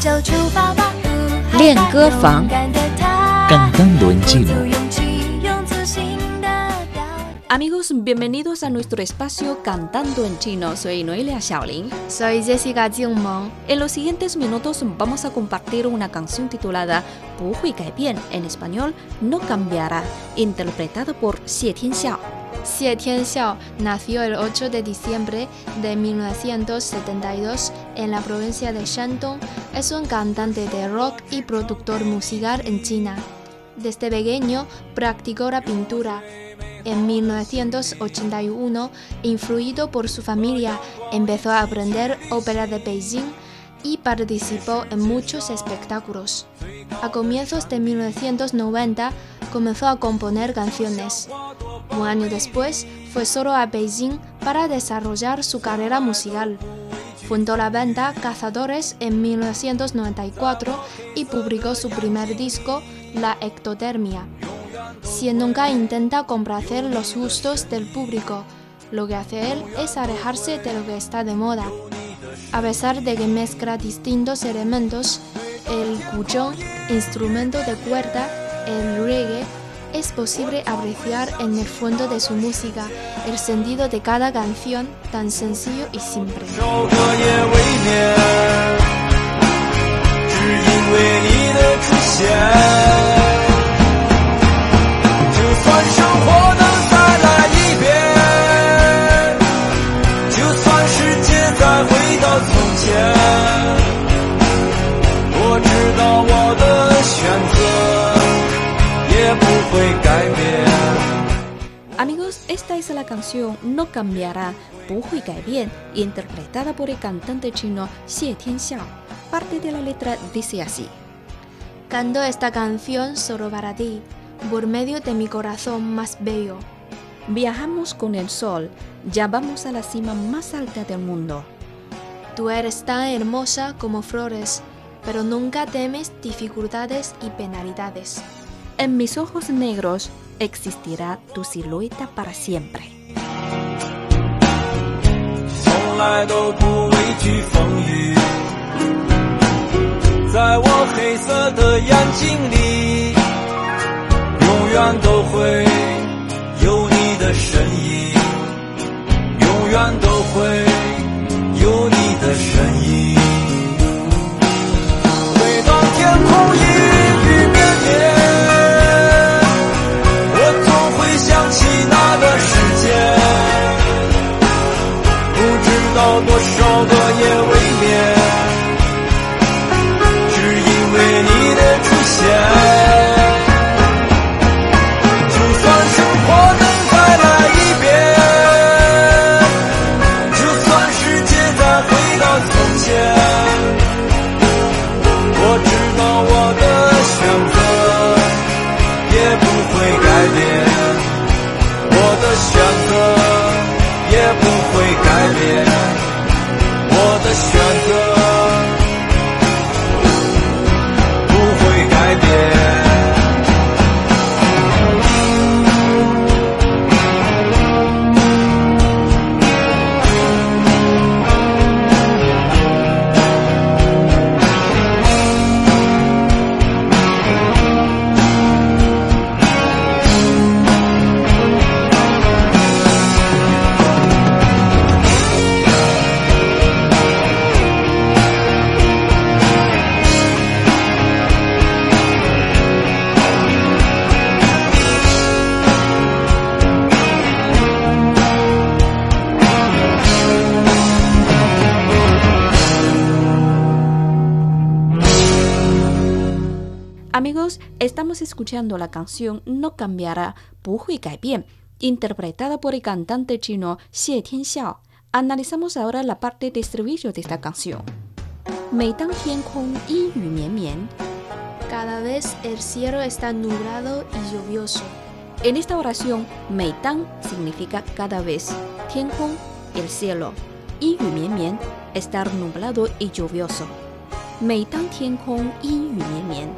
就出发吧，练歌房勇敢的他 Cantando en 鼓 chino. 足勇气，用自信的表达。 Amigos, bienvenidos a nuestro espacio Cantando en Chino. Soy Noelia Xiaolin. Soy Jessica Jingmeng. En los siguientes minutos vamos a compartir una canción titulada 不会改变 en español No cambiará, interpretada por Xie Tianxiao. Xie Tianxiao nació el 8 de diciembre de 1972 en la provincia de Shandong. Es un cantante de rock y productor musical en China. Desde pequeño practicó la pintura. En 1981, influido por su familia, empezó a aprender ópera de Beijing y participó en muchos espectáculos. A comienzos de 1990 comenzó a componer canciones. Un año después fue solo a Beijing para desarrollar su carrera musical. Fundó la banda Cazadores en 1994 y publicó su primer disco, La Ectodermia. Si nunca intenta complacer los gustos del público, lo que hace él es alejarse de lo que está de moda. A pesar de que mezcla distintos elementos, el guzheng, instrumento de cuerda, el reggae, es posible apreciar en el fondo de su música el sentido de cada canción tan sencillo y simple. esta es la canción No cambiará, 不会改变 interpretada por el cantante chino Xie Tianxiao. Parte de la letra dice así. Canto esta canción solo para ti, por medio de mi corazón más bello. Viajamos con el sol, ya vamos a la cima más alta del mundo. Tú eres tan hermosa como flores, pero nunca temes dificultades y penalidades. En mis ojos negros existirá tu silueta para siempre. estamos escuchando la canción No cambiará, 不会改变 interpretada por el cantante chino Xie Tianxiao. Analizamos ahora la parte de estribillo de esta canción. 每当天空阴雨绵绵 Cada vez el cielo está nublado y lluvioso. En esta oración, 每当 significa cada vez, 天空 el cielo, 阴雨绵绵 estar nublado y lluvioso. 每当天空阴雨绵绵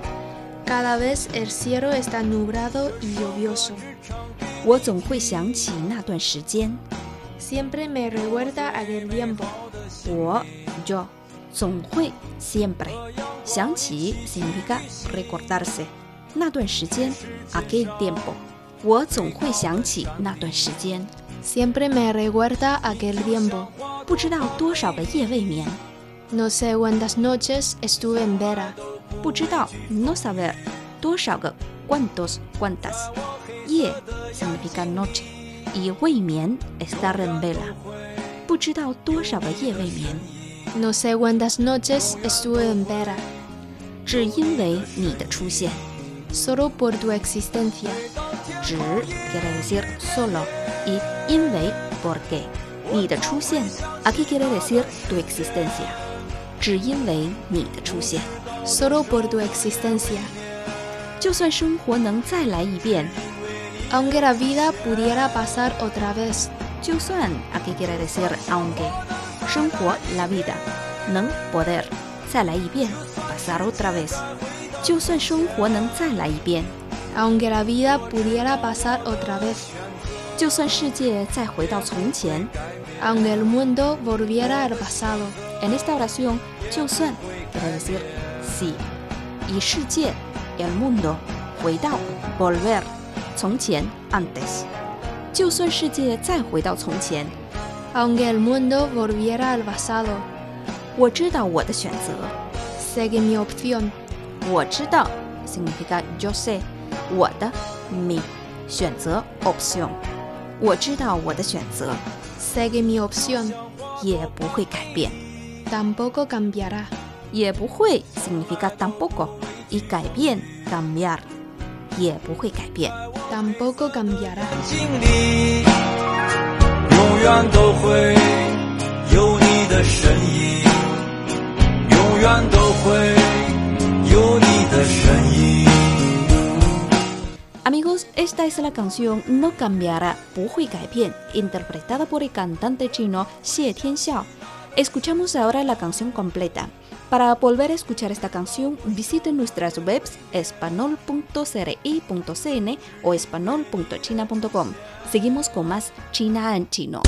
Cada vez el cielo está nublado y lluvioso. 我总会想起那段时间， Siempre me recuerda aquel tiempo. 我 yo 总会 siempre。想起 significa recordarse。那段时间 aquel tiempo。我总会想起那段时间。 Siempre me recuerda aquel tiempo. 不知道多少个夜未眠， No sé cuántas noches estuve en Vera. 不知道 no saber 多少个 cuántos cuántas。夜 significa noche y 未眠 estar en vela。不知道多少个夜未眠， No sé cuántas noches estuve en Vera. 只因为你的出现。 Solo por tu existencia. 只 quiere decir solo y 因为 porque 你的出现 aquí quiere decir tu existencia。只因为你的出现， Solo por tu existencia. 就算生活能再来一遍， Aunque la vida pudiera pasar otra vez. 就算 aquí quiere decir aunque 生活 la vida 能 poder 再来一遍 pasar otra vez，就算生活能再来一遍， Aunque la vida pudiera pasar otra vez. 就算世界再回到从前。 Aunque el mundo volviera al pasado. En esta oración，就算 quiere decir si，以世界 el mundo 回到 volver 从前 antes，就算世界再回到从前， Aunque el mundo volviera al pasado. 我知道我的选择， Sé que mi opción. 我知道 significa yo sé 我的 mi 选择 opción，我知道我的选择 Sé que mi opción 也不会改变， tampoco cambiará. 也不会 significa tampoco 以改变 cambiar 也不会改变。 Tampoco cambiará. 经历，永远都会有你的身影，永远都会有你的身影。 Amigos, esta es la canción No cambiará, 不会改变, interpretada por el cantante chino Xie Tianxiao. Escuchamos ahora la canción completa. Para volver a escuchar esta canción, visiten nuestras webs espanol.cri.cn o espanol.china.com. Seguimos con más China en chino.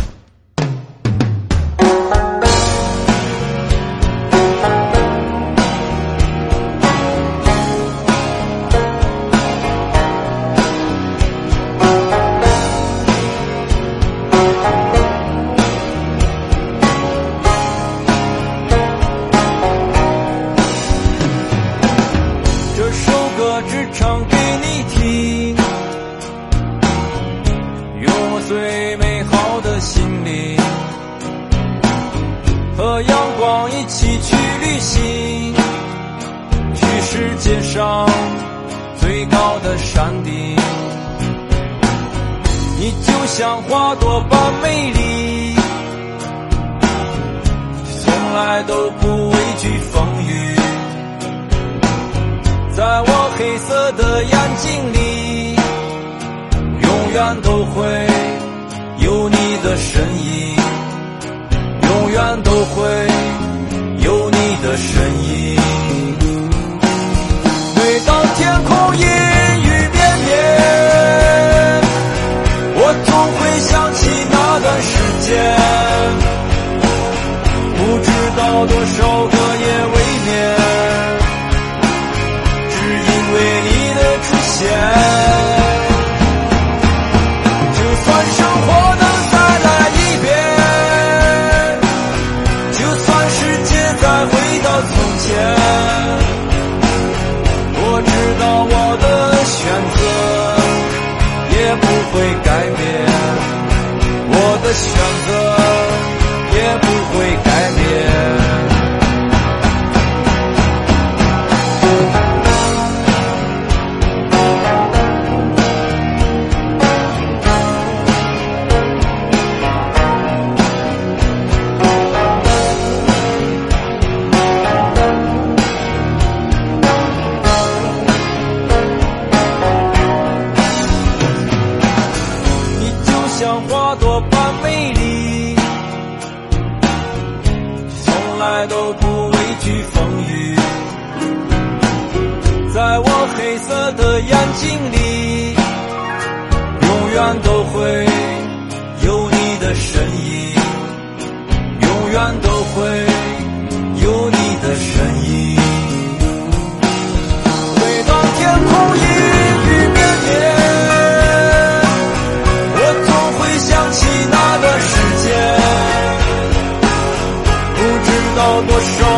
界上最高的山顶。你就像花朵般美丽，从来都不畏惧风雨。在我黑色的眼睛里，永远都会有你的身影，永远都会有你的身影。心里永远都会有你的身影，永远都会有你的身影。每当天空阴雨绵绵，我总会想起那段时间，不知道多少。